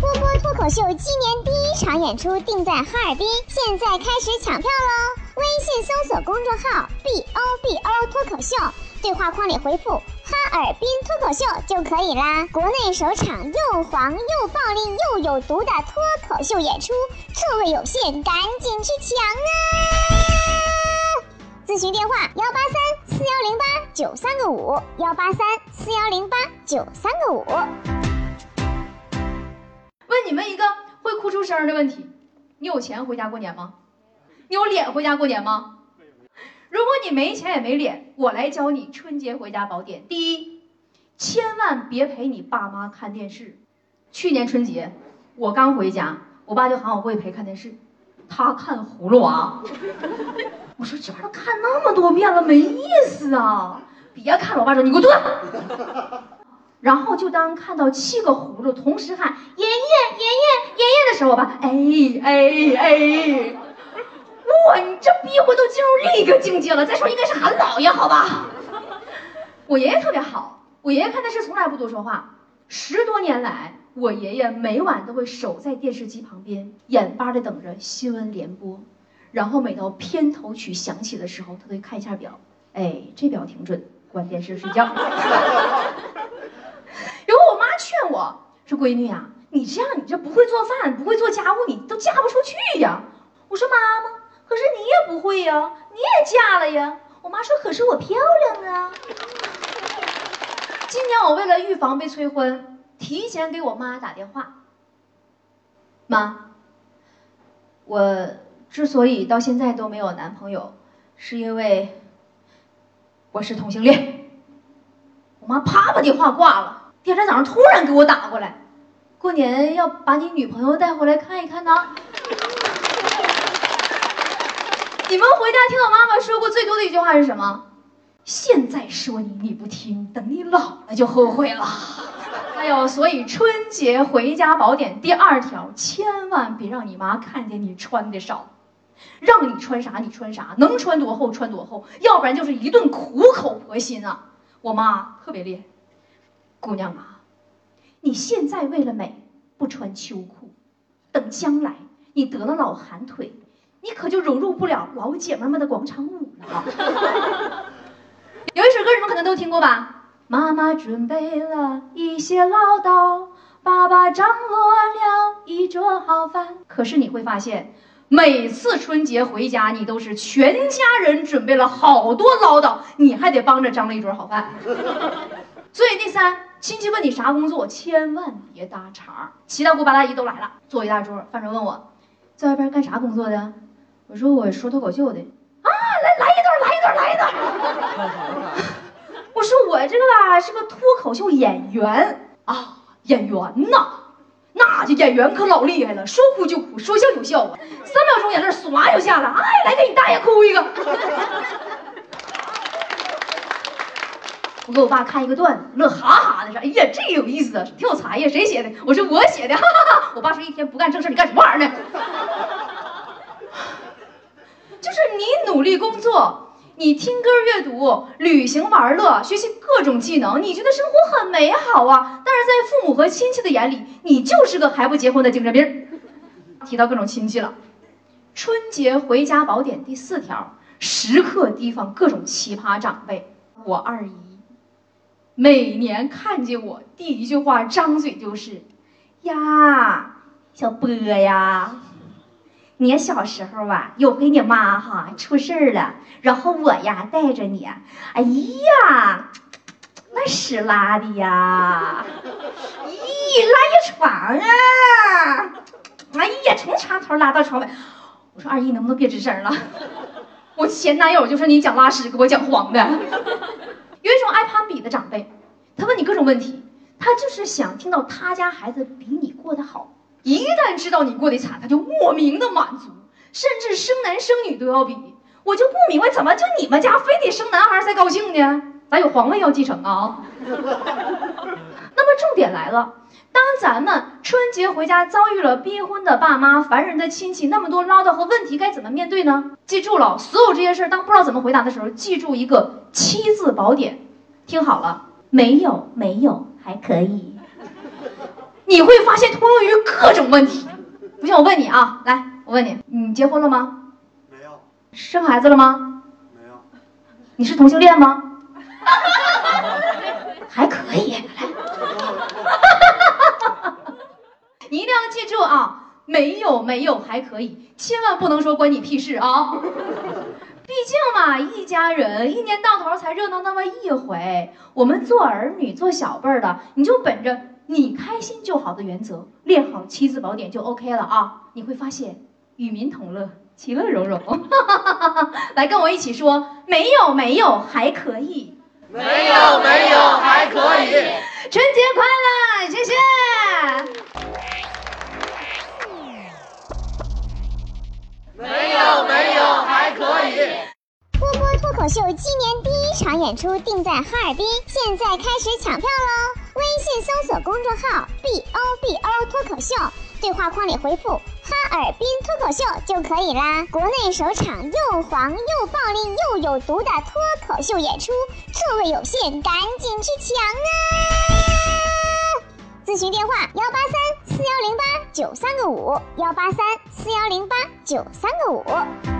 波波脱口秀今年第一场演出定在哈尔滨，现在开始抢票喽！微信搜索公众号 “b o b o 脱口秀”，对话框里回复“哈尔滨脱口秀”就可以啦。国内首场又黄又暴力又有毒的脱口秀演出，座位有限，赶紧去抢啊！咨询电话：幺八三四幺零八九三个五，幺八三四幺零八九三个五。问你们一个会哭出声的问题：你有钱回家过年吗？你有脸回家过年吗？如果你没钱也没脸，我来教你春节回家宝典。第一，千万别陪你爸妈看电视。去年春节我刚回家，我爸就喊我过去陪看电视，他看《葫芦娃》。我说这玩意儿看那么多遍了，没意思啊！别看了，我爸说你给我蹲。然后就当看到七个葫芦同时喊爷爷爷爷爷爷的时候，吧哎哎哎，哇，你这逼我都进入另一个境界了。再说应该是喊姥爷好吧？我爷爷特别好，我爷爷看电视从来不多说话。十多年来，我爷爷每晚都会守在电视机旁边，眼巴的等着新闻联播。然后每到片头曲响起的时候，他都会看一下表，哎，这表挺准，关电视睡觉。有我妈劝我说：“闺女呀，你这样，你这不会做饭，不会做家务，你都嫁不出去呀。”我说：“妈妈，可是你也不会呀，你也嫁了呀。”我妈说：“可是我漂亮啊。”今年我为了预防被催婚，提前给我妈打电话。妈，我之所以到现在都没有男朋友，是因为我是同性恋。我妈啪把电话挂了。第二天早上突然给我打过来，过年要把你女朋友带回来看一看呢。你们回家听到妈妈说过最多的一句话是什么？现在说你你不听，等你老了就后悔了。哎呦，所以春节回家宝典第二条，千万别让你妈看见你穿的少，让你穿啥你穿啥，能穿多厚穿多厚，要不然就是一顿苦口婆心啊。我妈特别厉害。姑娘啊，你现在为了美不穿秋裤，等将来你得了老寒腿，你可就融入不了老姐妹们的广场舞了。有一首歌你们可能都听过吧？妈妈准备了一些唠叨，爸爸张罗了一桌好饭。可是你会发现，每次春节回家，你都是全家人准备了好多唠叨，你还得帮着张罗一桌好饭。所以第三。亲戚问你啥工作，千万别搭茬。七大姑八大姨都来了，坐一大桌。饭桌问我，在外边干啥工作的？我说我说脱口秀的。啊，来来一段，来一段，来一段。我说我这个吧是个脱口秀演员啊，演员呐，那这演员可老厉害了，说哭就哭，说笑就笑啊，三秒钟眼泪唰就下来。哎，来给你大爷哭一个。我给我爸看一个段子，乐哈哈的说：“哎呀，这有意思啊，挺有才呀，谁写的？”我说：“我写的。”哈哈哈。我爸说：“一天不干正事，你干什么玩意儿呢？” 就是你努力工作，你听歌、阅读、旅行、玩乐、学习各种技能，你觉得生活很美好啊。但是在父母和亲戚的眼里，你就是个还不结婚的精神病。提到各种亲戚了，春节回家宝典第四条：时刻提防各种奇葩长辈。我二姨。每年看见我，第一句话张嘴就是：“呀，小波呀，你小时候啊，有回你妈哈出事儿了，然后我呀带着你，哎呀，那屎拉的呀，咦，拉一床啊，哎呀，从床头拉到床尾。我说二姨能不能别吱声了？我前男友就是你讲拉屎给我讲黄的。”有一种爱攀比的长辈，他问你各种问题，他就是想听到他家孩子比你过得好。一旦知道你过得惨，他就莫名的满足，甚至生男生女都要比。我就不明白，怎么就你们家非得生男孩才高兴呢？咋有皇位要继承啊？那么重点来了，当咱们春节回家遭遇了逼婚的爸妈、烦人的亲戚，那么多唠叨和问题，该怎么面对呢？记住了，所有这些事儿，当不知道怎么回答的时候，记住一个七字宝典，听好了，没有，没有，还可以。你会发现通用于各种问题。不信我问你啊，来，我问你，你结婚了吗？没有，生孩子了吗？没有，你是同性恋吗？还可以，来，你一定要记住啊，没有没有还可以，千万不能说关你屁事啊！毕竟嘛，一家人一年到头才热闹那么一回，我们做儿女做小辈儿的，你就本着你开心就好的原则，练好七字宝典就 OK 了啊！你会发现与民同乐，其乐融融。来跟我一起说，没有没有还可以。没有没有还可以。春节快乐，谢谢。秀今年第一场演出定在哈尔滨，现在开始抢票喽！微信搜索公众号 “b o b o 脱口秀”，对话框里回复“哈尔滨脱口秀”就可以啦。国内首场又黄又暴力又有毒的脱口秀演出，座位有限，赶紧去抢啊！咨询电话：幺八三四幺零八九三个五，幺八三四幺零八九三个五。